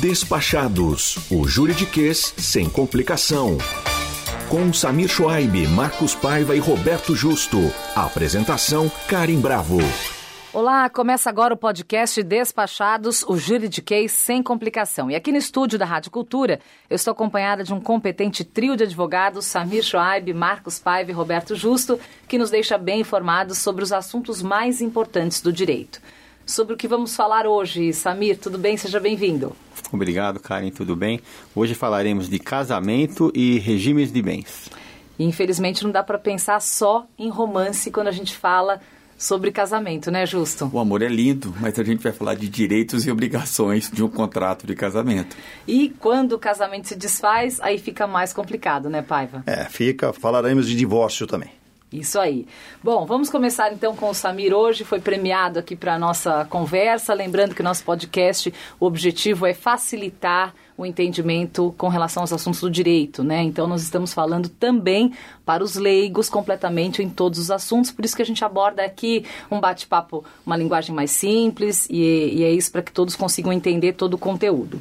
Despachados, o juridiquês sem complicação. Com Samir Schwaib, Marcos Paiva e Roberto Justo. Apresentação Karim Bravo. Olá, começa agora o podcast Despachados, o juridiquês sem complicação. E aqui no estúdio da Rádio Cultura, eu estou acompanhada de um competente trio de advogados, Samir Schwaib, Marcos Paiva e Roberto Justo, que nos deixa bem informados sobre os assuntos mais importantes do direito. Sobre o que vamos falar hoje, Samir, tudo bem? Seja bem-vindo. Obrigado, Karen, tudo bem? Hoje falaremos de casamento e regimes de bens. infelizmente não dá para pensar só em romance quando a gente fala sobre casamento, né, Justo? O amor é lindo, mas a gente vai falar de direitos e obrigações de um contrato de casamento. E quando o casamento se desfaz, aí fica mais complicado, né, Paiva? É, fica. Falaremos de divórcio também. Isso aí. Bom, vamos começar então com o Samir hoje, foi premiado aqui para a nossa conversa. Lembrando que nosso podcast, o objetivo é facilitar o entendimento com relação aos assuntos do direito, né? Então nós estamos falando também para os leigos completamente em todos os assuntos, por isso que a gente aborda aqui um bate-papo, uma linguagem mais simples e, e é isso para que todos consigam entender todo o conteúdo.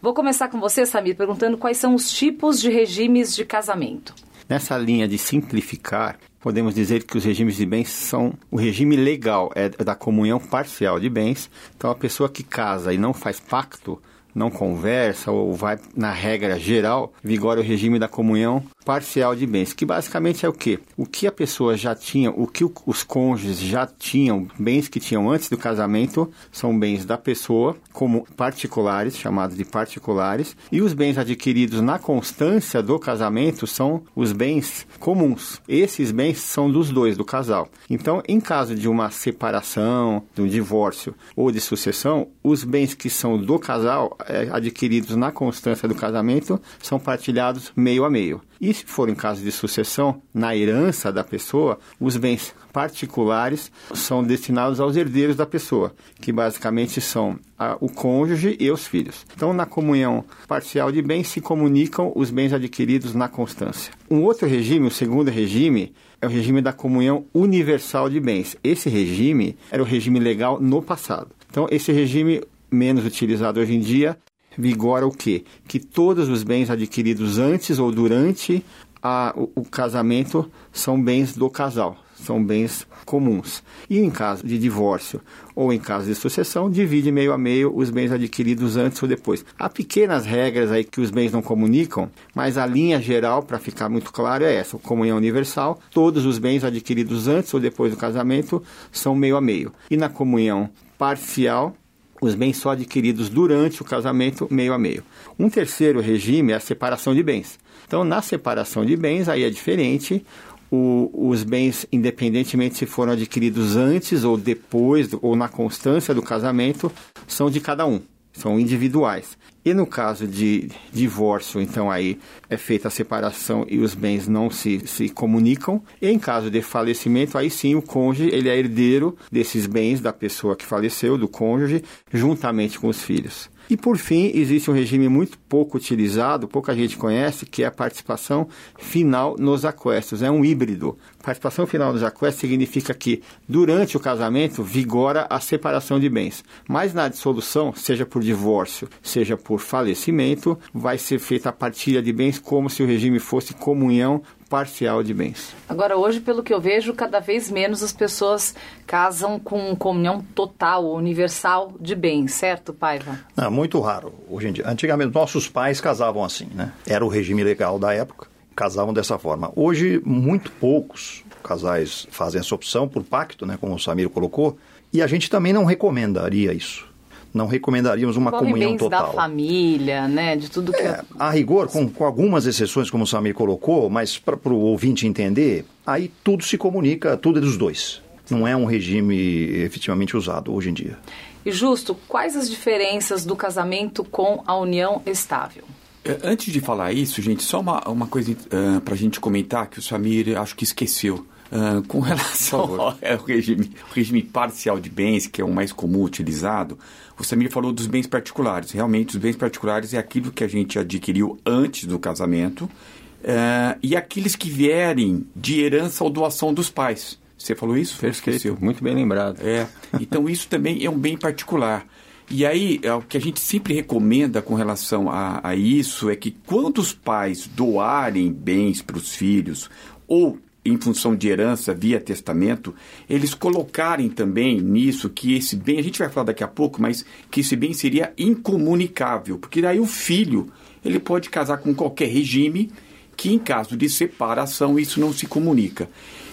Vou começar com você, Samir, perguntando quais são os tipos de regimes de casamento. Nessa linha de simplificar, podemos dizer que os regimes de bens são o regime legal é da comunhão parcial de bens. Então a pessoa que casa e não faz pacto não conversa ou vai na regra geral, vigora o regime da comunhão parcial de bens, que basicamente é o que? O que a pessoa já tinha, o que os cônjuges já tinham, bens que tinham antes do casamento, são bens da pessoa, como particulares, chamados de particulares, e os bens adquiridos na constância do casamento são os bens comuns. Esses bens são dos dois, do casal. Então, em caso de uma separação, de um divórcio ou de sucessão, os bens que são do casal é, adquiridos na constância do casamento são partilhados meio a meio. E se for em caso de sucessão, na herança da pessoa, os bens particulares são destinados aos herdeiros da pessoa, que basicamente são a, o cônjuge e os filhos. Então, na comunhão parcial de bens se comunicam os bens adquiridos na constância. Um outro regime, o segundo regime, é o regime da comunhão universal de bens. Esse regime era o regime legal no passado. Então, esse regime menos utilizado hoje em dia, vigora o quê? Que todos os bens adquiridos antes ou durante a, o, o casamento são bens do casal, são bens comuns. E em caso de divórcio ou em caso de sucessão, divide meio a meio os bens adquiridos antes ou depois. Há pequenas regras aí que os bens não comunicam, mas a linha geral, para ficar muito claro, é essa: comunhão universal, todos os bens adquiridos antes ou depois do casamento são meio a meio. E na comunhão parcial, os bens só adquiridos durante o casamento, meio a meio. Um terceiro regime é a separação de bens. Então, na separação de bens, aí é diferente. O, os bens, independentemente se foram adquiridos antes ou depois, ou na constância do casamento, são de cada um são individuais. E no caso de divórcio, então aí é feita a separação e os bens não se, se comunicam. E em caso de falecimento, aí sim o cônjuge ele é herdeiro desses bens da pessoa que faleceu, do cônjuge, juntamente com os filhos. E por fim, existe um regime muito pouco utilizado, pouca gente conhece, que é a participação final nos aquestos. É um híbrido. Participação final nos aquestos significa que durante o casamento vigora a separação de bens, mas na dissolução, seja por divórcio, seja por falecimento, vai ser feita a partilha de bens como se o regime fosse comunhão parcial de bens. Agora, hoje, pelo que eu vejo, cada vez menos as pessoas casam com comunhão total, universal de bens, certo, Paiva? Não, muito raro hoje em dia. Antigamente, nossos pais casavam assim, né? Era o regime legal da época, casavam dessa forma. Hoje, muito poucos casais fazem essa opção por pacto, né, como o Samir colocou, e a gente também não recomendaria isso não recomendaríamos uma Envolve comunhão bens total. da família, né? De tudo que. É, a rigor, com, com algumas exceções, como o Samir colocou, mas para o ouvinte entender, aí tudo se comunica, tudo é dos dois. Não é um regime efetivamente usado hoje em dia. E justo, quais as diferenças do casamento com a união estável? É, antes de falar isso, gente, só uma, uma coisa uh, para a gente comentar que o Samir acho que esqueceu. Uh, com relação ao regime, regime parcial de bens, que é o mais comum utilizado, o Samir falou dos bens particulares. Realmente, os bens particulares é aquilo que a gente adquiriu antes do casamento uh, e aqueles que vierem de herança ou doação dos pais. Você falou isso? Perfeito, muito bem lembrado. É. Então, isso também é um bem particular. E aí, é, o que a gente sempre recomenda com relação a, a isso é que quando os pais doarem bens para os filhos ou em função de herança via testamento, eles colocarem também nisso que esse bem, a gente vai falar daqui a pouco, mas que esse bem seria incomunicável, porque daí o filho, ele pode casar com qualquer regime que em caso de separação isso não se comunica.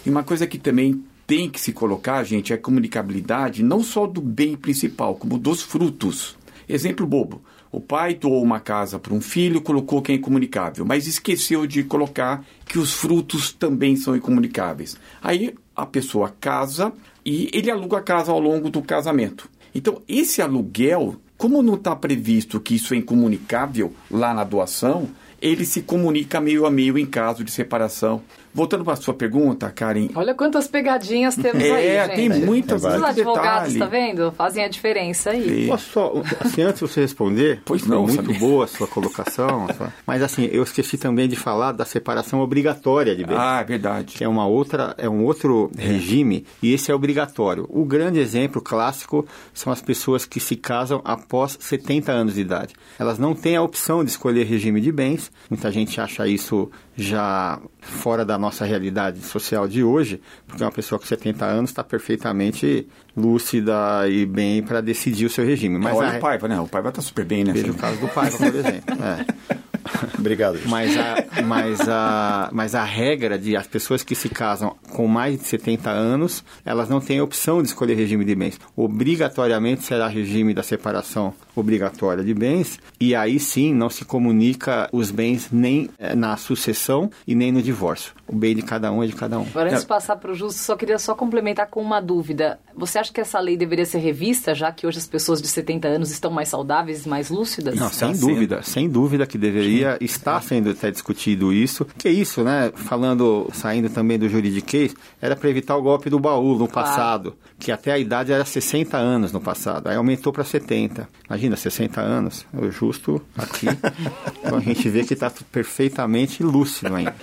E uma coisa que também tem que se colocar, gente, é a comunicabilidade não só do bem principal, como dos frutos. Exemplo bobo. O pai doou uma casa para um filho, colocou que é incomunicável, mas esqueceu de colocar que os frutos também são incomunicáveis. Aí a pessoa casa e ele aluga a casa ao longo do casamento. Então, esse aluguel, como não está previsto que isso é incomunicável lá na doação, ele se comunica meio a meio em caso de separação. Voltando para a sua pergunta, Karen. Olha quantas pegadinhas temos é, aí, É, gente. tem muitas. Os muito advogados, detalhe. tá vendo? Fazem a diferença aí. Posso só, assim, antes de você responder, Pois não, muito Samir. boa a sua colocação, sua- mas assim, eu esqueci também de falar da separação obrigatória de bens. Ah, é verdade. que é uma outra, é um outro regime e esse é obrigatório. O grande exemplo clássico são as pessoas que se casam após 70 anos de idade. Elas não têm a opção de escolher regime de bens. Muita gente acha isso já fora da nossa realidade social de hoje, porque uma pessoa com 70 anos está perfeitamente lúcida e bem para decidir o seu regime. Mas Olha a, o Paiva, né? O Paiva está super bem, né? veja o caso do Paiva, por exemplo. É. Obrigado. Mas a, mas, a, mas a regra de as pessoas que se casam com mais de 70 anos, elas não têm opção de escolher regime de bens. Obrigatoriamente será regime da separação obrigatória de bens, e aí sim não se comunica os bens nem eh, na sucessão e nem no divórcio. O bem de cada um é de cada um. Agora, antes de passar para o Justo, só queria só complementar com uma dúvida. Você acha que essa lei deveria ser revista, já que hoje as pessoas de 70 anos estão mais saudáveis e mais lúcidas? Não, Está sem sendo. dúvida, sem dúvida que deveria estar sendo até discutido isso. Que isso, né? Falando, saindo também do juridiquês, era para evitar o golpe do baú no passado, que até a idade era 60 anos no passado, aí aumentou para 70. Imagina, 60 anos, o justo aqui. então a gente vê que está perfeitamente lúcido ainda.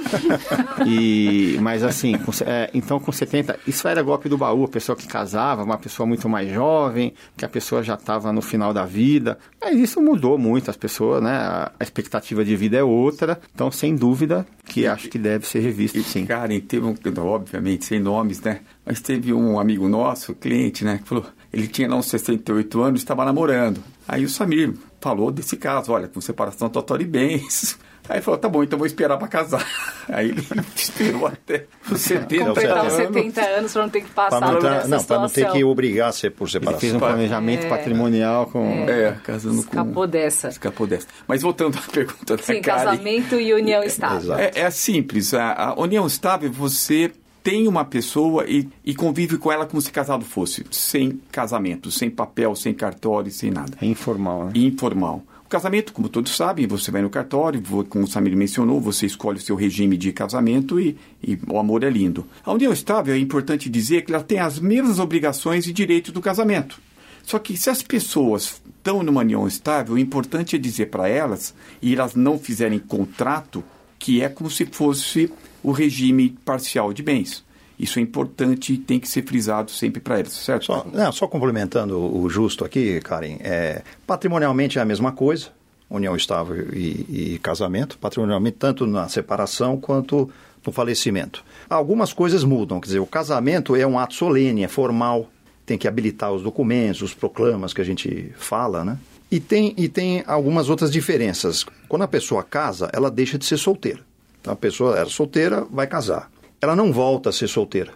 E, mas assim, com, é, então com 70, isso era golpe do baú, a pessoa que casava, uma pessoa muito mais jovem, que a pessoa já estava no final da vida. Mas isso mudou muito, as pessoas, né? A, expectativa de vida é outra, então sem dúvida que acho que deve ser revisto sim. Karen, teve um, obviamente, sem nomes, né? Mas teve um amigo nosso, cliente, né? Que falou, ele tinha lá uns 68 anos, estava namorando. Aí o Samir falou desse caso, olha, com separação total de bens. Aí ele falou, tá bom, então vou esperar para casar. Aí ele esperou até os 70 Completar os anos. 70 anos para não ter que passar Para não, por tá- essa não, para não ter que obrigar a ser por Ele separação. fez um planejamento patrimonial com. É, casando com... Escapou dessa. Escapou dessa. Mas voltando à pergunta da Sim, Karen. casamento e união estável. É, é simples. A, a união estável, você tem uma pessoa e, e convive com ela como se casado fosse. Sem casamento, sem papel, sem cartório, sem nada. É informal, né? Informal. O casamento, como todos sabem, você vai no cartório, como o Samir mencionou, você escolhe o seu regime de casamento e, e o amor é lindo. A união estável é importante dizer que ela tem as mesmas obrigações e direitos do casamento. Só que se as pessoas estão numa união estável, o importante é dizer para elas, e elas não fizerem contrato, que é como se fosse o regime parcial de bens. Isso é importante e tem que ser frisado sempre para elas, certo? Só, não, só complementando o justo aqui, Karen, é, patrimonialmente é a mesma coisa, união estável e, e casamento, patrimonialmente tanto na separação quanto no falecimento. Algumas coisas mudam, quer dizer, o casamento é um ato solene, é formal, tem que habilitar os documentos, os proclamas que a gente fala, né? E tem, e tem algumas outras diferenças. Quando a pessoa casa, ela deixa de ser solteira. A pessoa era solteira, vai casar. Ela não volta a ser solteira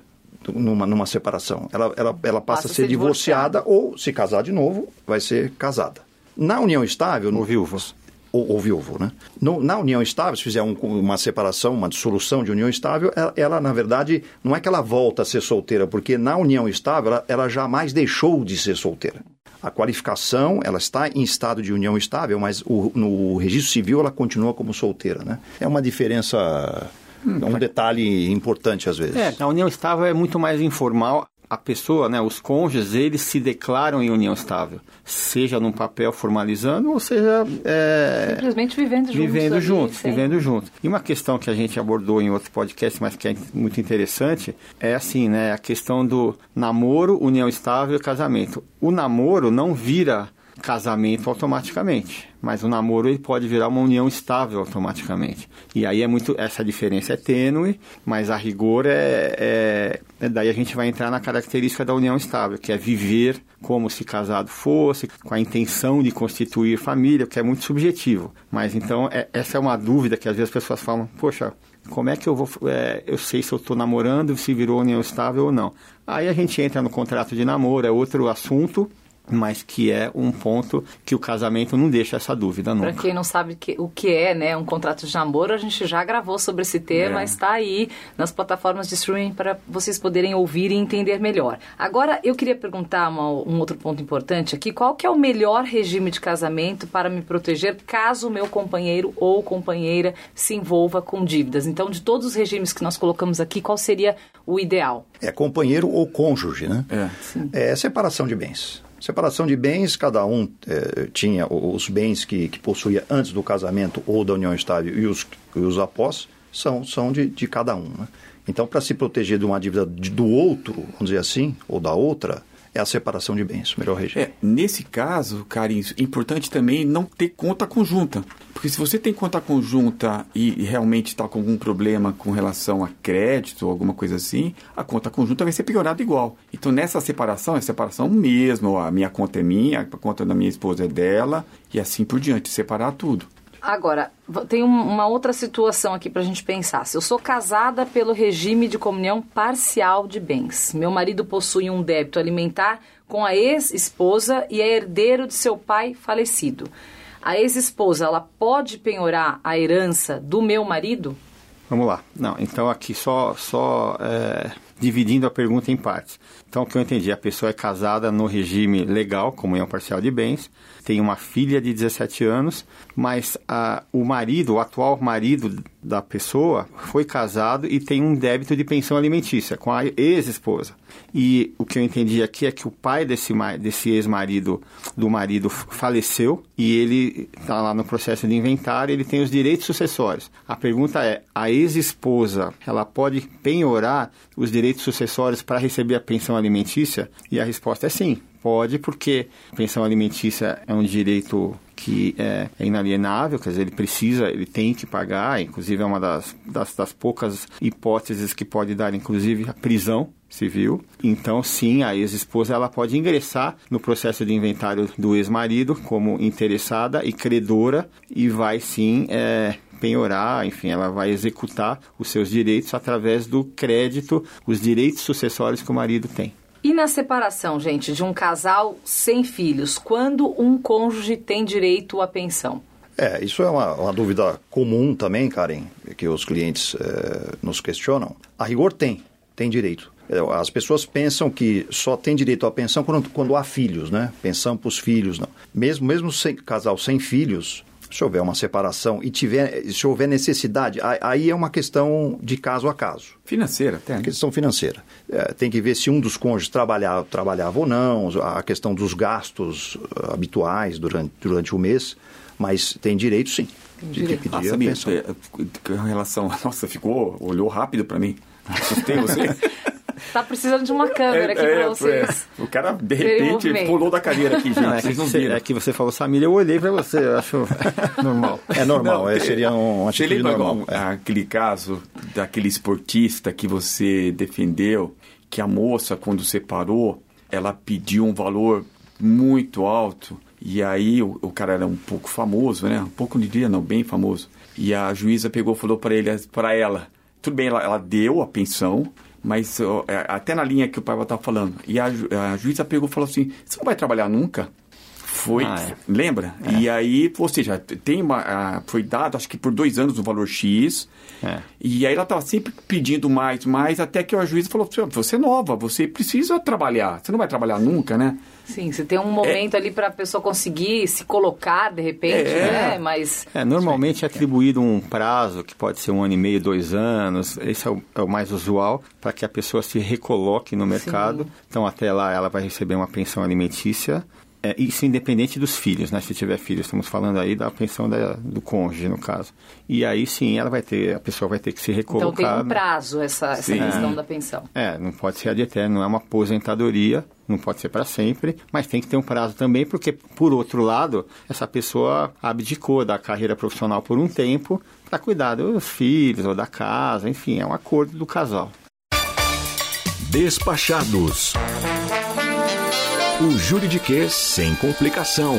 numa, numa separação. Ela, ela, ela passa, a ser, divorciada, ou, se casar de novo, vai ser casada. Na união estável. Ou viúvo. Ou, ou viúvo, né? No- na união estável, se fizer um- uma separação, uma dissolução de união estável, ela, ela, na verdade, não é que ela volta a ser solteira, porque na união estável ela, ela jamais deixou de ser solteira. A qualificação, ela está em estado de união estável, mas o- no registro civil ela continua como solteira, né? É uma diferença, é um detalhe importante às vezes. É, a união estável é muito mais informal. A pessoa, né, os cônjuges, eles se declaram em união estável, seja num papel formalizando, ou seja, é, Simplesmente vivendo juntos. vivendo juntos, vivendo juntos. E uma questão que a gente abordou em outro podcast, mas que é muito interessante, é assim, né, a questão do namoro, união estável e casamento. O namoro não vira casamento automaticamente, mas o namoro ele pode virar uma união estável automaticamente. E aí é muito essa diferença é tênue, mas a rigor é, é, é daí a gente vai entrar na característica da união estável, que é viver como se casado fosse, com a intenção de constituir família, que é muito subjetivo. Mas então é, essa é uma dúvida que às vezes as pessoas falam, poxa, como é que eu vou, é, eu sei se eu estou namorando, se virou união estável ou não. Aí a gente entra no contrato de namoro, é outro assunto, mas que é um ponto que o casamento não deixa essa dúvida nunca. Para quem não sabe que, o que é né, um contrato de namoro, a gente já gravou sobre esse tema, é. está aí nas plataformas de streaming para vocês poderem ouvir e entender melhor. Agora, eu queria perguntar uma, um outro ponto importante aqui, qual que é o melhor regime de casamento para me proteger caso o meu companheiro ou companheira se envolva com dívidas? Então, de todos os regimes que nós colocamos aqui, qual seria o ideal? É companheiro ou cônjuge, né? É, é separação de bens. Separação de bens, cada um é, tinha os bens que, que possuía antes do casamento ou da união estável e os, e os após, são, são de, de cada um. Né? Então, para se proteger de uma dívida do outro, vamos dizer assim, ou da outra, é a separação de bens, melhor regime. É, nesse caso, Carlinhos, é importante também não ter conta conjunta. Porque se você tem conta conjunta e realmente está com algum problema com relação a crédito ou alguma coisa assim, a conta conjunta vai ser piorada igual. Então, nessa separação, é separação mesmo. A minha conta é minha, a conta da minha esposa é dela, e assim por diante, separar tudo. Agora, tem uma outra situação aqui para a gente pensar. Se eu sou casada pelo regime de comunhão parcial de bens, meu marido possui um débito alimentar com a ex-esposa e é herdeiro de seu pai falecido. A ex-esposa, ela pode penhorar a herança do meu marido? Vamos lá. Não, então aqui só, só é, dividindo a pergunta em partes. Então, o que eu entendi, a pessoa é casada no regime legal, comunhão parcial de bens, tem uma filha de 17 anos, mas a, o marido, o atual marido da pessoa, foi casado e tem um débito de pensão alimentícia com a ex-esposa. E o que eu entendi aqui é que o pai desse, desse ex-marido, do marido, faleceu e ele está lá no processo de inventário, ele tem os direitos sucessórios. A pergunta é: a ex-esposa, ela pode penhorar os direitos sucessórios para receber a pensão alimentícia? E a resposta é sim. Pode, porque pensão alimentícia é um direito que é, é, inalienável, quer dizer, ele precisa, ele tem que pagar, inclusive é uma das, das, das poucas hipóteses que pode dar, inclusive, a prisão civil. Então, sim, a ex-esposa ela pode ingressar no processo de inventário do ex-marido como interessada e credora e vai sim é, penhorar, enfim, ela vai executar os seus direitos através do crédito, os direitos sucessórios que o marido tem. E na separação, gente, de um casal sem filhos, quando um cônjuge tem direito à pensão? É, isso é uma, uma dúvida comum também, Karen, que os clientes é, nos questionam. A rigor tem, tem direito. É, as pessoas pensam que só tem direito à pensão quando, quando há filhos, né? Pensão para os filhos, não. Mesmo, mesmo sem, casal sem filhos, se houver uma separação e tiver, se houver necessidade, aí é uma questão de caso a caso. Financeira, até. Né? Questão financeira. É, tem que ver se um dos cônjuges trabalhava, trabalhava ou não, a questão dos gastos uh, habituais durante, durante o mês, mas tem direito sim. De, de pedir ah, sabia, é, em relação. Nossa, ficou, olhou rápido para mim. Assustei você. Tá precisando de uma câmera aqui é, pra vocês. É. O cara, de repente, pulou da cadeira aqui, gente. Não, é, vocês não viram. é que você falou Samir, eu olhei pra você, eu acho normal. É normal, não, é, seria um atitude normal. É. Aquele caso daquele esportista que você defendeu, que a moça, quando separou, ela pediu um valor muito alto. E aí o, o cara era um pouco famoso, né? Um pouco de dia, não, bem famoso. E a juíza pegou e falou para ele, para ela, tudo bem, ela, ela deu a pensão, mas é, até na linha que o pai estava falando. E a, a juíza pegou e falou assim: você não vai trabalhar nunca? Foi, ah, é. lembra? É. E aí, ou seja, tem uma, foi dado, acho que por dois anos o valor X. É. E aí ela estava sempre pedindo mais, mais, até que o juiz falou: você é nova, você precisa trabalhar, você não vai trabalhar nunca, né? Sim, você tem um momento é. ali para a pessoa conseguir se colocar de repente, é. né? Mas. É, normalmente é atribuído um prazo que pode ser um ano e meio, dois anos, esse é o, é o mais usual, para que a pessoa se recoloque no mercado. Sim. Então, até lá, ela vai receber uma pensão alimentícia É, isso independente dos filhos, né? Se tiver filhos, estamos falando aí da pensão da, do cônjuge, no caso. E aí sim, ela vai ter, a pessoa vai ter que se recolocar. Então tem um prazo essa, essa questão da pensão. É, não pode ser ad eterno, não é uma aposentadoria, não pode ser para sempre, mas tem que ter um prazo também, porque, por outro lado, essa pessoa abdicou da carreira profissional por um tempo para cuidar dos filhos ou da casa, enfim, é um acordo do casal. Despachados. O juridiquês sem complicação.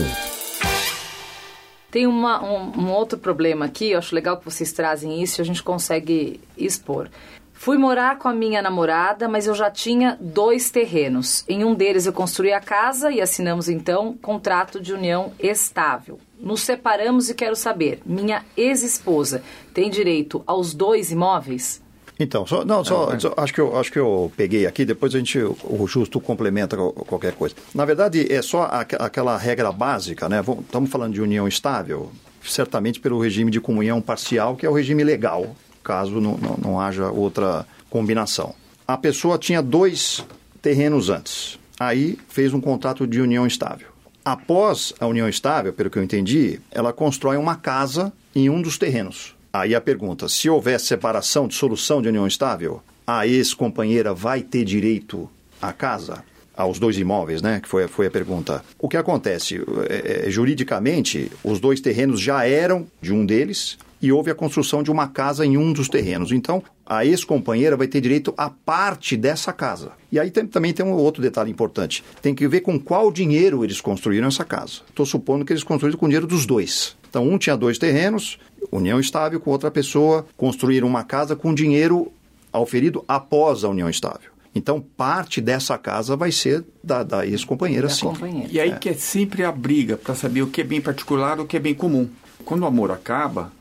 Tem uma, um, um, outro problema aqui, eu acho legal que vocês trazem isso e a gente consegue expor. Fui morar com a minha namorada, mas eu já tinha dois terrenos. Em um deles eu construí a casa e assinamos então contrato de união estável. Nos separamos e quero saber, minha ex-esposa tem direito aos dois imóveis? Então, só, não, só, ah, só, acho, que eu, acho que eu peguei aqui, depois a gente, o Justo complementa qualquer coisa. Na verdade, é só a, aquela regra básica, né? Estamos falando de união estável, certamente pelo regime de comunhão parcial, que é o regime legal, caso não, não, não haja outra combinação. A pessoa tinha dois terrenos antes, aí fez um contrato de união estável. Após a união estável, pelo que eu entendi, ela constrói uma casa em um dos terrenos. Aí a pergunta: se houver separação, dissolução de união estável, a ex-companheira vai ter direito à casa? Aos dois imóveis, né? Que foi, foi a pergunta. O que acontece? É, é, juridicamente, os dois terrenos já eram de um deles e houve a construção de uma casa em um dos terrenos. Então, a ex-companheira vai ter direito a parte dessa casa. E aí tem, também tem um outro detalhe importante. Tem que ver com qual dinheiro eles construíram essa casa. Estou supondo que eles construíram com o dinheiro dos dois. Então, um tinha dois terrenos, união estável com outra pessoa, construíram uma casa com dinheiro auferido após a união estável. Então, parte dessa casa vai ser da, da ex-companheira, sim. Companheira. E aí é. que é sempre a briga para saber o que é bem particular e o que é bem comum. Quando o amor acaba,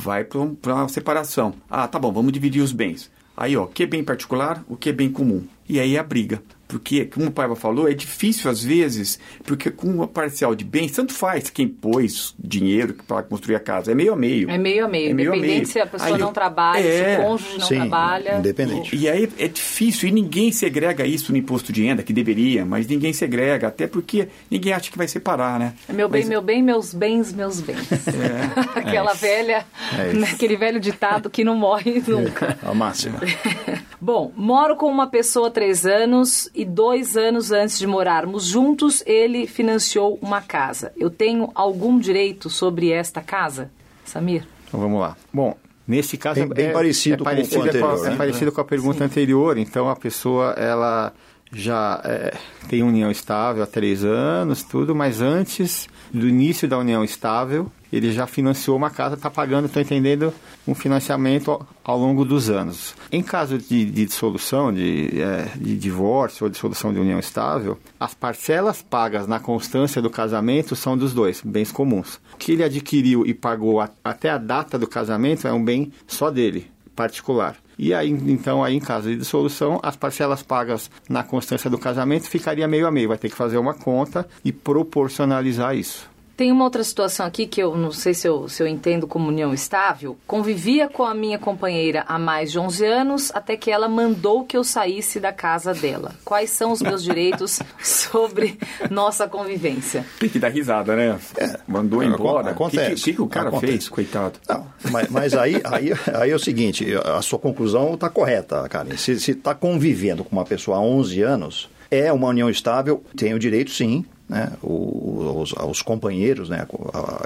vai para a separação. Ah, tá bom, vamos dividir os bens. Aí, ó, que é bem particular, o que é bem comum. E aí a briga. Porque, como o Paiva falou, é difícil às vezes, porque com uma parcial de bens, tanto faz quem pôs dinheiro para construir a casa. É meio a meio. É meio a meio. É meio Independente a meio. se a pessoa aí, não trabalha, é, se o cônjuge não sim, trabalha. Independente. E aí é difícil, e ninguém segrega isso no imposto de renda, que deveria, mas ninguém segrega, até porque ninguém acha que vai separar, né? É meu bem, mas, meu bem, meus bens, meus bens. É, Aquela é velha, é aquele velho ditado que não morre nunca. É, a máxima. Bom, moro com uma pessoa há três anos e dois anos antes de morarmos juntos, ele financiou uma casa. Eu tenho algum direito sobre esta casa? Samir? Então vamos lá. Bom, nesse caso bem, bem é, parecido, é parecido com, o anterior, com, é né? é parecido com a pergunta Sim. anterior. Então a pessoa ela já é, tem união estável há três anos, tudo, mas antes do início da união estável, ele já financiou uma casa, está pagando, estou entendendo, um financiamento ao, ao, longo dos anos. Em caso de, de dissolução, de, é, de divórcio ou dissolução de união estável, as parcelas pagas na constância do casamento são dos dois, bens comuns. O que ele adquiriu e pagou a, até a data do casamento é um bem só dele, particular. E aí, então, aí em caso de dissolução, as parcelas pagas na constância do casamento ficaria meio a meio. Vai ter que fazer uma conta e proporcionalizar isso. Tem uma outra situação aqui que eu não sei se eu, se eu entendo como união estável. Convivia com a minha companheira há mais de 11 anos, até que ela mandou que eu saísse da casa dela. Quais são os meus direitos sobre nossa convivência? Tem que dar risada, né? É, mandou embora. Acontece. O que, que, que, o cara acontece. fez, coitado? Não, mas, mas aí, aí, aí é o seguinte, a sua conclusão está correta, Karen. Se está convivendo com uma pessoa há 11 anos, é uma união estável, tem o direito sim né, os, os, companheiros, né,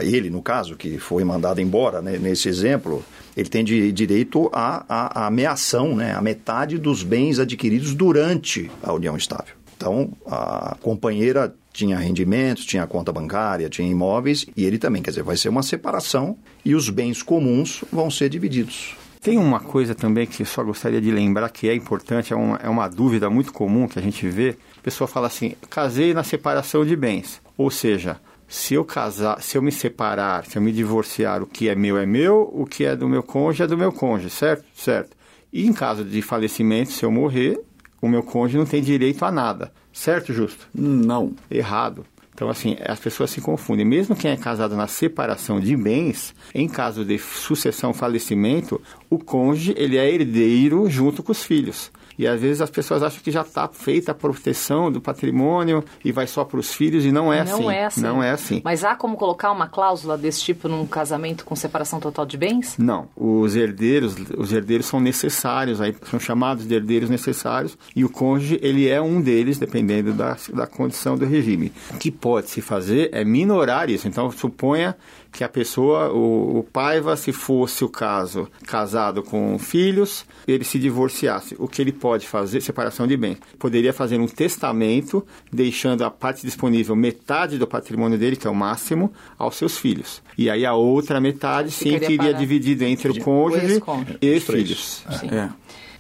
ele no caso, que foi mandado embora né, nesse exemplo, ele tem de, direito à, à, à ameação, né, a metade dos bens adquiridos durante a união estável. Então, a companheira tinha rendimentos, tinha conta bancária, tinha imóveis, e ele também, quer dizer, vai ser uma separação e os bens comuns vão ser divididos. Tem uma coisa também que eu só gostaria de lembrar que é importante, é uma, é uma dúvida muito comum que a gente vê, a pessoa fala assim: casei na separação de bens. Ou seja, se eu casar, se eu me separar, se eu me divorciar, o que é meu é meu, o que é do meu cônjuge é do meu cônjuge, certo? Certo. E em caso de falecimento, se eu morrer, o meu cônjuge não tem direito a nada. Certo, Justo? Não. Errado. Então, assim, as pessoas se confundem. Mesmo quem é casado na separação de bens, em caso de sucessão falecimento, o cônjuge ele é herdeiro junto com os filhos. E às vezes as pessoas acham que já está feita a proteção do patrimônio e vai só para os filhos e não é não assim. É assim. Não é assim. Mas há como colocar uma cláusula desse tipo num casamento com separação total de bens? Não. Os herdeiros, os herdeiros são necessários, aí são chamados de herdeiros necessários e o cônjuge ele é um deles, dependendo da, da condição do regime. O que pode se fazer é minorar isso. Então suponha que a pessoa, o, o Paiva, se fosse o caso, casado com filhos, ele se divorciasse. O que ele pode fazer? Separação de bens. Poderia fazer um testamento, deixando a parte disponível, metade do patrimônio dele, que é o máximo, aos seus filhos. E aí a outra metade, sim, Ficaria que iria dividido entre o cônjuge ex-cônjuge. e filhos. Sim. É.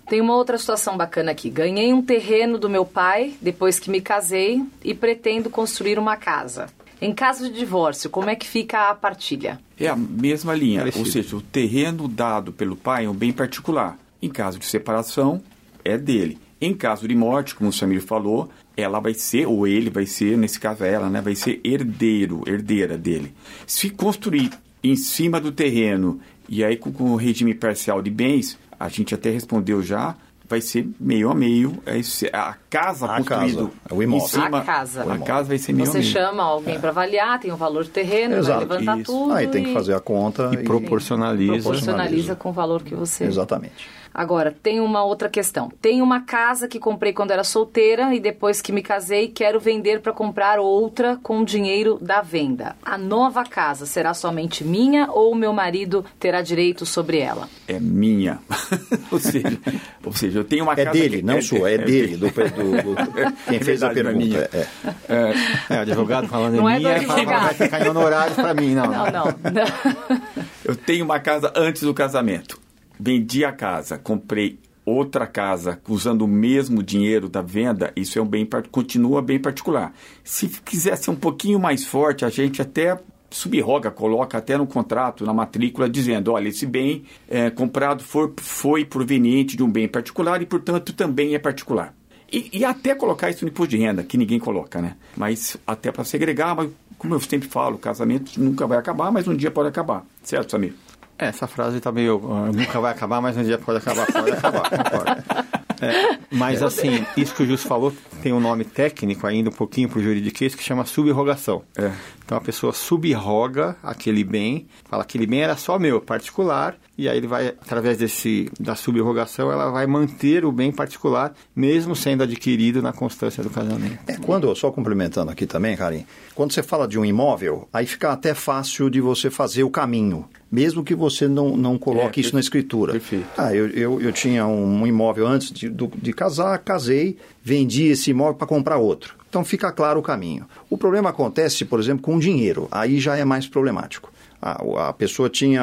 Tem uma outra situação bacana aqui. Ganhei um terreno do meu pai depois que me casei e pretendo construir uma casa. Em caso de divórcio, como é que fica a partilha? É a mesma linha, Parecido. ou seja, o terreno dado pelo pai é um bem particular. Em caso de separação, é dele. Em caso de morte, como o Samir falou, ela vai ser, ou ele vai ser, nesse caso é ela, né, vai ser herdeiro, herdeira dele. Se construir em cima do terreno e aí com, com o regime parcial de bens, a gente até respondeu já, vai ser meio a meio. é isso, A casa A construída casa, é o imóvel. em cima, A casa. A casa vai ser meio Você a meio. chama alguém para avaliar, tem o valor do terreno, Exato, vai levantar isso. tudo. Aí tem que e fazer a conta E proporcionaliza. proporcionaliza com o valor que você. Exatamente. Agora, tem uma outra questão. Tem uma casa que comprei quando era solteira e depois que me casei quero vender para comprar outra com o dinheiro da venda. A nova casa será somente minha ou o meu marido terá direito sobre ela? é minha. ou, seja, ou seja, eu tenho uma É casa. dele, que- não sua, é dele. Do, do- do- quem É fez a não é minha. pergunta. É. É, o advogado falando Não em é minha, advogado. vai ficar em honorários para mim, não. Não, não. não. Eu tenho uma casa antes do casamento. Vendi a casa, comprei outra casa usando o mesmo dinheiro da venda, isso é um bem continua bem particular. Se quiser ser um pouquinho mais forte, a gente até subroga, coloca até no contrato, na matrícula, dizendo, olha, esse bem é, comprado for, foi proveniente de um bem particular e, portanto, também é particular. E, e até colocar isso no imposto de renda, que ninguém coloca, né? Mas até para segregar, mas como eu sempre falo, casamento nunca vai acabar, mas um dia pode acabar. Certo, Samir? É, essa frase tá meio. ah, nunca vai acabar, mas um dia pode acabar. Pode acabar, concordo. É, mas assim, isso que o Justo falou tem um nome técnico ainda um pouquinho para o juridiquês que chama subrogação. É. Então a pessoa subroga aquele bem, fala que aquele bem era só meu, particular, e aí ele vai, através desse, da subrogação, ela vai manter o bem particular, mesmo sendo adquirido na constância do casamento. É, quando, só complementando aqui também, Karim, quando você fala de um imóvel, aí fica até fácil de você fazer o caminho, mesmo que você não, não coloque É, isso na escritura. perfeito. Ah, eu, eu, eu tinha um imóvel antes de, do- de casar, casei, vendi esse imóvel para comprar outro. Então fica claro o caminho. O problema acontece, por exemplo, com dinheiro. Aí já é mais problemático. A, a pessoa tinha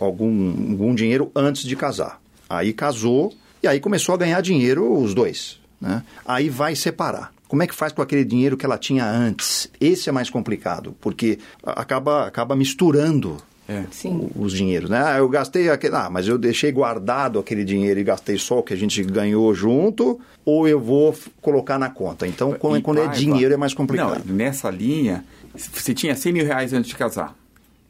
algum, algum dinheiro antes de casar. Aí casou e aí começou a ganhar dinheiro os dois. Né? Aí vai separar. Como é que faz com aquele dinheiro que ela tinha antes? Esse é mais complicado, porque acaba, acaba misturando É. Sim. os dinheiros, né? Ah, eu gastei aquele, ah, mas eu deixei guardado aquele dinheiro e gastei só o que a gente ganhou junto, ou eu vou colocar na conta. Então, quando, E quando é dinheiro é mais complicado. Não, nessa linha, você tinha 100 mil reais antes de casar.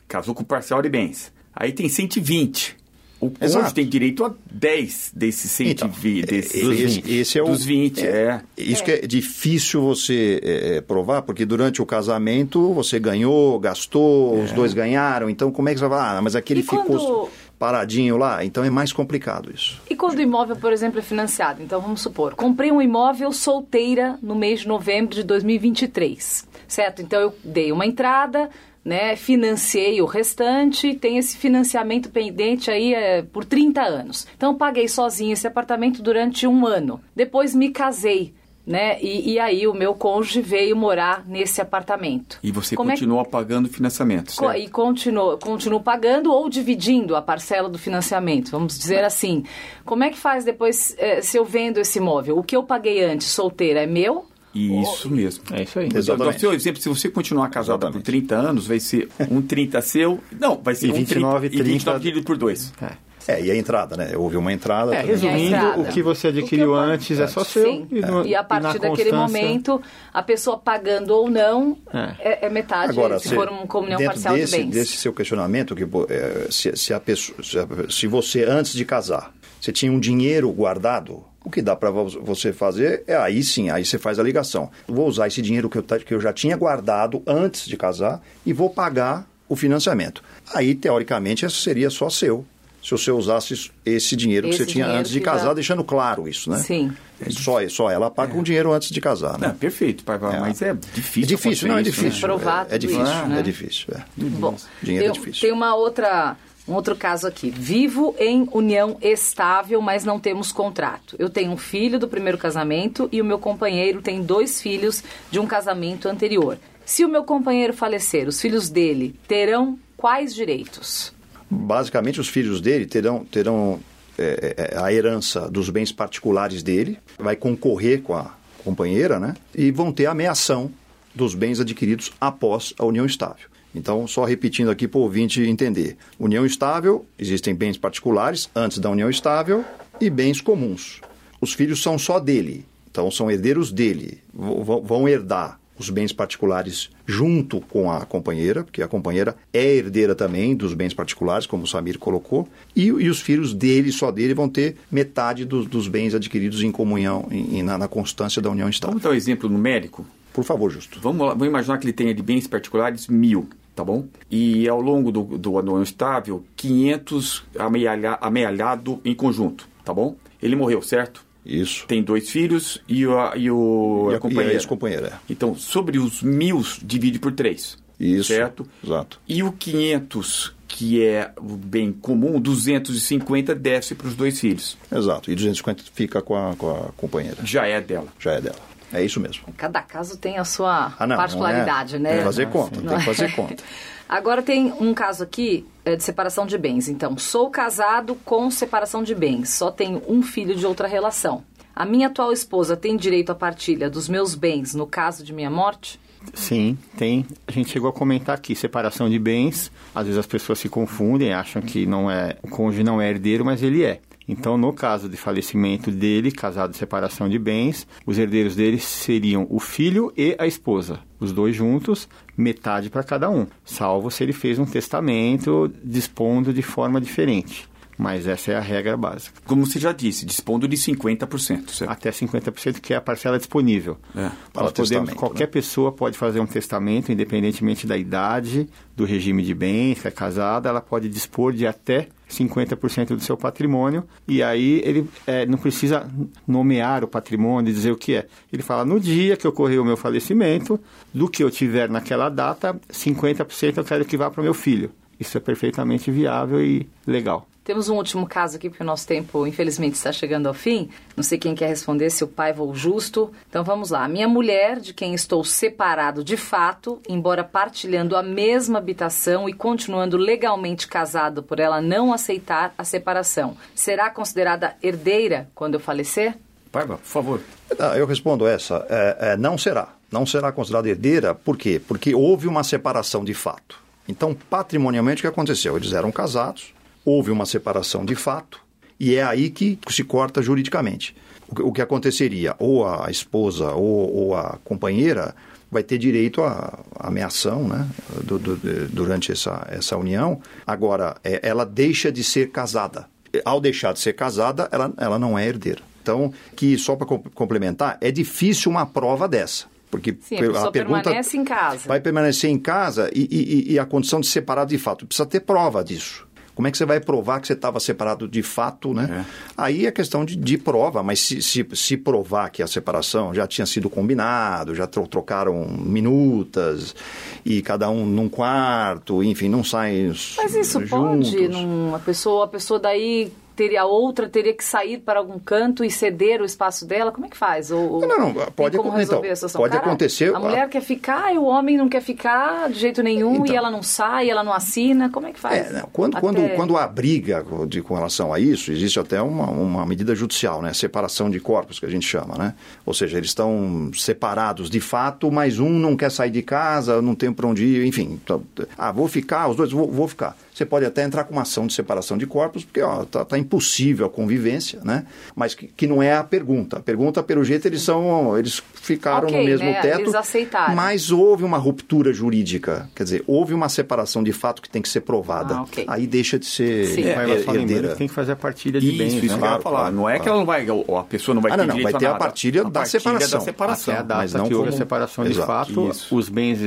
Casou com parcial de bens. Aí tem 120. O cônjuge Exato. tem direito a 10 desses 120. Então, desses, esse, esse é o, dos 20, é. Isso que é difícil você é, é, provar, porque durante o casamento você ganhou, gastou, os dois ganharam. Então, como é que você vai falar? Ah, mas aquele E quando- ficou paradinho lá. Então, é mais complicado isso. E quando o imóvel, por exemplo, é financiado? Então vamos supor, comprei um imóvel solteira no mês de novembro de 2023, certo? Então eu dei uma entrada, né, financiei o restante, tem esse financiamento pendente aí é, por 30 anos. Então eu paguei sozinho esse apartamento durante um ano. Depois me casei. Né? E, e aí o meu cônjuge veio morar nesse apartamento. E você Como é que- continua pagando o financiamento, certo? E continuo, continuo pagando ou dividindo a parcela do financiamento, vamos dizer assim. Como é que faz depois, eh, se eu vendo esse imóvel? O que eu paguei antes, solteira, é meu? Isso mesmo. É isso aí. Exatamente. Então, seu exemplo, se você continuar casada por Exatamente. 30 anos, vai ser um 30 seu. Não, vai ser E um 29, 30, e 29 30. dividido por dois. É. É, e a entrada, né? Houve uma entrada. É, também. resumindo, entrada. o que você adquiriu que antes é só seu. Sim. E, no- E a na partir daquele constância- momento, a pessoa pagando ou não, É. é, é metade Agora, se se- for uma comunhão dentro parcial desse, de bens. desse seu questionamento, que é, se, se a pessoa, se, a- se você antes de casar, você tinha um dinheiro guardado, O que dá para você fazer é aí sim, aí você faz a ligação. Vou usar esse dinheiro que eu, que eu já tinha guardado antes de casar e vou pagar o financiamento. Aí, teoricamente, isso seria só seu se você usasse esse dinheiro esse que você tinha antes de casar, já... deixando claro isso, né? Sim. Só, só ela paga é. com dinheiro antes de casar, né? Não, perfeito, pai, é. mas é difícil. É difícil, não, é difícil. Né? Provar é, é difícil, isso, né? é difícil. É. Bom, dinheiro tem, é difícil. Tem uma outra um outro caso aqui. Vivo em união estável, mas não temos contrato. Eu tenho um filho do primeiro casamento e o meu companheiro tem dois filhos de um casamento anterior. Se o meu companheiro falecer, os filhos dele terão quais direitos? basicamente os filhos dele terão, terão é, é, a herança dos bens particulares dele, vai concorrer com a companheira, né? E vão ter a ameação dos bens adquiridos após a união estável. Então, só repetindo aqui para o ouvinte entender: união estável, existem bens particulares antes da união estável e bens comuns. Os filhos são só dele, então são herdeiros dele, vão herdar os bens particulares junto com a companheira, porque a companheira é herdeira também dos bens particulares, como o Samir colocou, e, e os filhos dele, só dele, vão ter metade dos, dos bens adquiridos em comunhão, em, na, na, constância da união estável. Vamos dar um exemplo numérico? Por favor, Justo. Vamos, lá, vamos imaginar que ele tenha de bens particulares mil, tá bom? E ao longo do, do união estável, 500 amealha, amealhado em conjunto, tá bom? Ele morreu, certo? Isso. Tem dois filhos e, o, e, o, e a, a companheira. E a ex-companheira. É. Então, sobre os mil, divide por três. Isso. Certo? Exato. E o 500, que é o bem comum, 250 desce para os dois filhos. Exato. E 250 fica com a, com a companheira. Já é dela. Já é dela. É isso mesmo. Cada caso tem a sua ah, não, particularidade, não é, né? Tem que fazer conta, tem que fazer conta. Agora tem um caso aqui é, de separação de bens. Então, sou casado com separação de bens, só tenho um filho de outra relação. A minha atual esposa tem direito à partilha dos meus bens no caso de minha morte? Sim, tem. A gente chegou a comentar aqui separação de bens. Às vezes as pessoas se confundem, acham que não é o cônjuge não é herdeiro, mas ele é. Então, no caso de falecimento dele, casado de separação de bens, os herdeiros dele seriam o filho e a esposa, os dois juntos, metade para cada um, salvo se ele fez um testamento dispondo de forma diferente. Mas essa é a regra básica. Como você já disse, dispondo de 50%. Certo? Até 50%, que é a parcela disponível. É, Nós podemos, qualquer né? pessoa pode fazer um testamento, independentemente da idade, do regime de bens, se é casada, ela pode dispor de até 50% do seu patrimônio e aí ele é, não precisa nomear o patrimônio e dizer o que é. Ele fala, no dia que ocorreu o meu falecimento, do que eu tiver naquela data, 50% eu quero que vá para o meu filho. Isso é perfeitamente viável e legal. Temos um último caso aqui, porque o nosso tempo, infelizmente, está chegando ao fim. Não sei quem quer responder, se o pai ou o justo. Então vamos lá. Minha mulher, de quem estou separado de fato, embora partilhando a mesma habitação e continuando legalmente casado por ela não aceitar a separação, será considerada herdeira quando eu falecer? Paiva, por favor. Ah, eu respondo essa. É, é, não será. Não será considerada herdeira, por quê? Porque houve uma separação de fato. Então, patrimonialmente, o que aconteceu? Eles eram casados, houve uma separação de fato e é aí que se corta juridicamente. O que aconteceria? Ou a esposa ou, ou a companheira vai ter direito à ameação né, do, do, durante essa, essa união. Agora, é, ela deixa de ser casada. Ao deixar de ser casada, ela, ela não é herdeira. Então, que só para complementar, é difícil uma prova dessa. Porque Sim, a, a pergunta permanece em casa. Vai permanecer em casa e, e, e a condição de separado de fato. Precisa ter prova disso. Como é que você vai provar que você estava separado de fato, né? É. Aí é questão de, de prova, mas se, se, se, provar que a separação já tinha sido combinado, já trocaram minutas e cada um num quarto, enfim, não saem Mas isso juntos. pode, num, a pessoa, a pessoa daí teria outra teria que sair para algum canto e ceder o espaço dela? Como é que faz? Ou, não, não, pode, como resolver então, Pode Cara, acontecer. A mulher a... quer ficar e o homem não quer ficar de jeito nenhum então, e ela não sai, ela não assina. Como é que faz? É, não, quando, até... quando, quando há briga de, com relação a isso, existe até uma, uma medida judicial, né? Separação de corpos, que a gente chama, né? Ou seja, eles estão separados de fato, mas um não quer sair de casa, não tem para onde ir, enfim. Então, ah, vou ficar, os dois, vou, vou ficar. Você pode até entrar com uma ação de separação de corpos, porque está tá impossível a convivência, né? Mas que, que, não é a pergunta. A pergunta, pelo jeito, eles são. Eles ficaram okay, no mesmo né? teto. Eles aceitaram. Mas houve uma ruptura jurídica. Quer dizer, houve uma separação de fato que tem que ser provada. Ah, okay. Aí deixa de ser Sim. É, herdeira. Tem que fazer a partilha de isso, bens. Isso, né? que eu ia falar. Claro, não é claro. que ela não vai. A pessoa não vai ah, ter não, não, vai ter a a partilha, a da, partilha separação. da separação. Até a data mas não que houve como... a separação de Exato. fato, Isso. os bens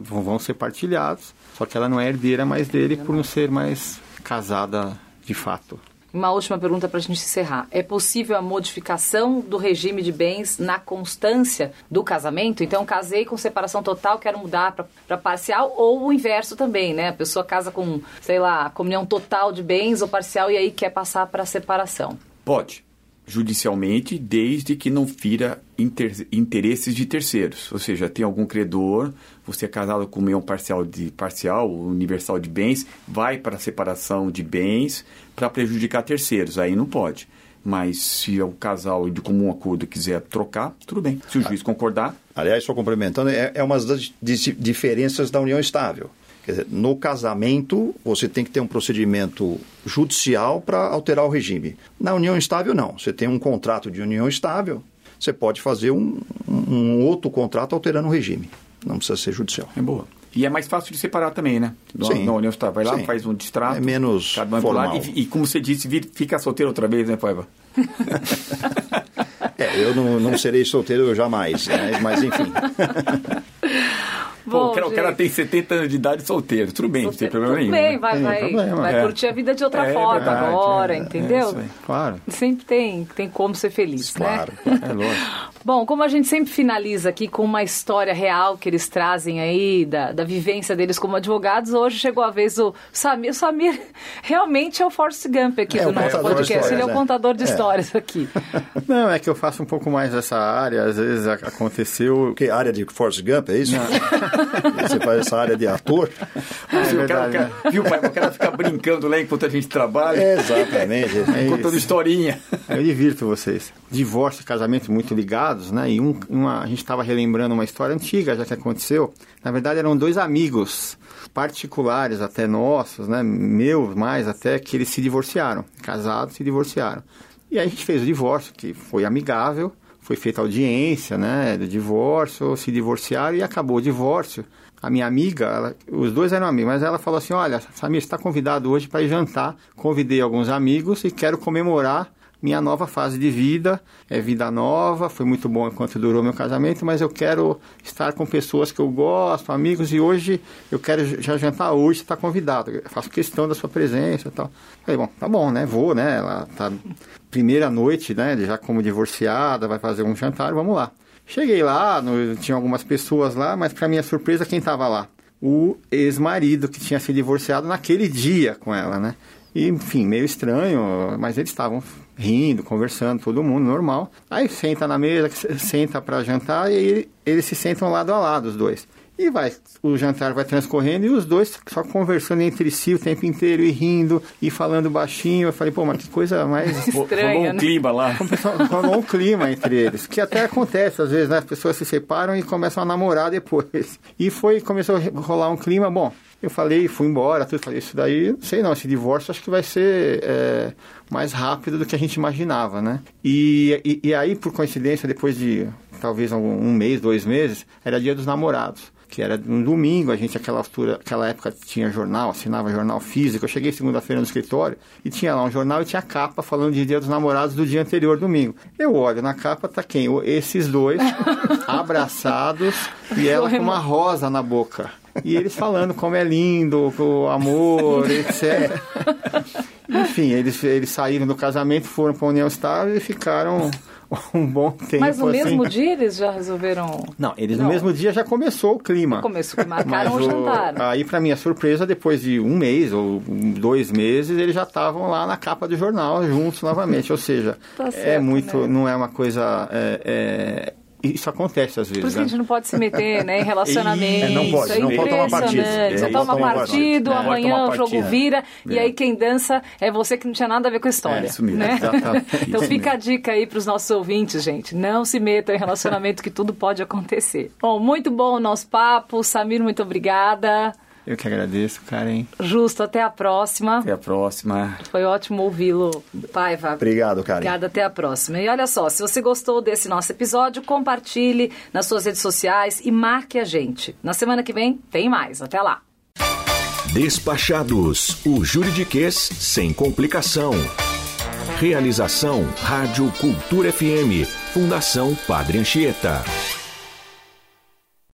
vão ser partilhados, só que ela não é herdeira mais dele por não ser mais casada de fato. Uma última pergunta para a gente encerrar. É possível a modificação do regime de bens na constância do casamento? Então, casei com separação total, quero mudar para parcial, ou o inverso também, né? A pessoa casa com, sei lá, comunhão total de bens ou parcial e aí quer passar para separação. Pode, judicialmente, desde que não fira inter, interesses de terceiros. Ou seja, tem algum credor, você é casado com meio parcial de parcial, universal de bens, vai para a separação de bens para prejudicar terceiros. Aí não pode. Mas se o casal de comum acordo quiser trocar, tudo bem. Se o juiz concordar. Aliás, só complementando, é, é uma das diferenças da união estável. Quer dizer, no casamento, você tem que ter um procedimento judicial para alterar o regime. Na união estável, não. Você tem um contrato de união estável, você pode fazer um, um outro contrato alterando o regime. Não precisa ser judicial. É boa. E é mais fácil de separar também, né? Sim. Na união estável. Vai lá, Sim. faz um distrato. É menos cada um formal. E, e, como você disse, fica solteiro outra vez, né, Paiva? é, eu não, não serei solteiro jamais, né? mas enfim. Pô, Bom, o, cara, o cara tem 70 anos de idade solteiro. Tudo bem, solteiro. não tem problema Tudo nenhum. bem, vai, Tem vai, problema. vai É. curtir a vida de outra É forma verdade, agora, é, entendeu? É aí, claro. Sempre tem, tem como ser feliz, Claro. né? É lógico. Bom, como a gente sempre finaliza aqui com uma história real que eles trazem aí, da, da vivência deles como advogados, hoje chegou a vez o Samir. O Samir realmente é o Forrest Gump aqui É, do nosso podcast. Ele é o contador de é. histórias aqui. Não, é que eu faço um pouco mais dessa área, às vezes aconteceu. Que área de Forrest Gump, é isso? Você faz essa área de ator? Você, o cara, verdade, o cara- viu, pai? O cara fica brincando lá enquanto a gente trabalha, Exatamente. É contando historinha. Eu divirto vocês. Divórcio e casamento muito ligados, né? E um, uma, a gente estava relembrando uma história antiga, já que aconteceu. Na verdade, eram dois amigos particulares, até nossos, né? Meus mais até, que eles se divorciaram. Casados, se divorciaram. E aí a gente fez o divórcio, que foi amigável. Foi feita audiência, né? Do divórcio, se divorciaram e acabou o divórcio. A minha amiga, ela- os dois eram amigos, mas ela falou assim: Olha, Samir, está convidado hoje para ir jantar. Convidei alguns amigos e quero comemorar minha nova fase de vida. É vida nova, foi muito bom enquanto durou meu casamento, mas eu quero estar com pessoas que eu gosto, amigos, e hoje eu quero já jantar hoje, está convidado. Eu faço questão da sua presença e tal. Falei, bom, tá bom, né? Vou, né? Ela tá primeira noite, né? Já como divorciada, vai fazer um jantar, vamos lá. Cheguei lá, no- tinha algumas pessoas lá, mas para minha surpresa, quem estava lá? O ex-marido que tinha se divorciado naquele dia com ela, né? E, enfim, meio estranho, mas eles estavam rindo, conversando, todo mundo normal. Aí senta na mesa, senta para jantar e eles se sentam lado a lado, os dois. E vai, o jantar vai transcorrendo e os dois só conversando entre si o tempo inteiro e rindo e falando baixinho. Eu falei, pô, mas que coisa mais Estranha, Rolou um né? clima lá. rolou um clima entre eles, que até acontece às vezes, né? As pessoas se separam e começam a namorar depois. E foi, começou a rolar um clima, bom, eu falei, fui embora, tudo, falei, isso daí, não sei não, esse divórcio acho que vai ser é, mais rápido do que a gente imaginava, né? E, e, e aí, por coincidência, depois de talvez um, um mês, dois meses, era dia dos namorados que era um domingo, a gente aquela altura, aquela época tinha jornal, assinava jornal físico. Eu cheguei segunda-feira no escritório e tinha lá um jornal e tinha a capa falando de Dia dos Namorados do dia anterior, domingo. Eu olho na capa, tá quem? Esses dois abraçados e ela com uma rosa na boca. E eles falando como é lindo, o amor, etc. Enfim, eles, eles saíram do casamento, foram para a União Estável e ficaram um bom tempo. Mas no assim. mesmo dia eles já resolveram. Não, eles Não. no mesmo dia já começou o clima. Começou, marcaram Mas o jantar. Aí, para minha surpresa, depois de um mês ou dois meses, eles já estavam lá na capa do jornal juntos novamente. Ou seja, Tá é certo, muito, né? não é uma coisa. é- é- isso acontece às vezes. Por isso que a né? gente não pode se meter né, em relacionamento. É, não pode, é não pode tomar partido. impressionante. Você toma partido. É, amanhã o jogo vira, e É. aí quem dança é você que não tinha nada a ver com a história. É, isso mesmo. né? Então Isso fica a dica aí para os nossos ouvintes, gente. Não se metam em relacionamento que tudo pode acontecer. Bom, muito bom o nosso papo. Samir, muito obrigada. Eu que agradeço, Karen. Justo, até a próxima. Até a próxima. Foi ótimo ouvi-lo, Paiva. Obrigado, Karen. Obrigada, até a próxima. E olha só, se você gostou desse nosso episódio, compartilhe nas suas redes sociais e marque a gente. Na semana que vem, tem mais. Até lá. Despachados, o juridiquês sem complicação. Realização Rádio Cultura FM, Fundação Padre Anchieta.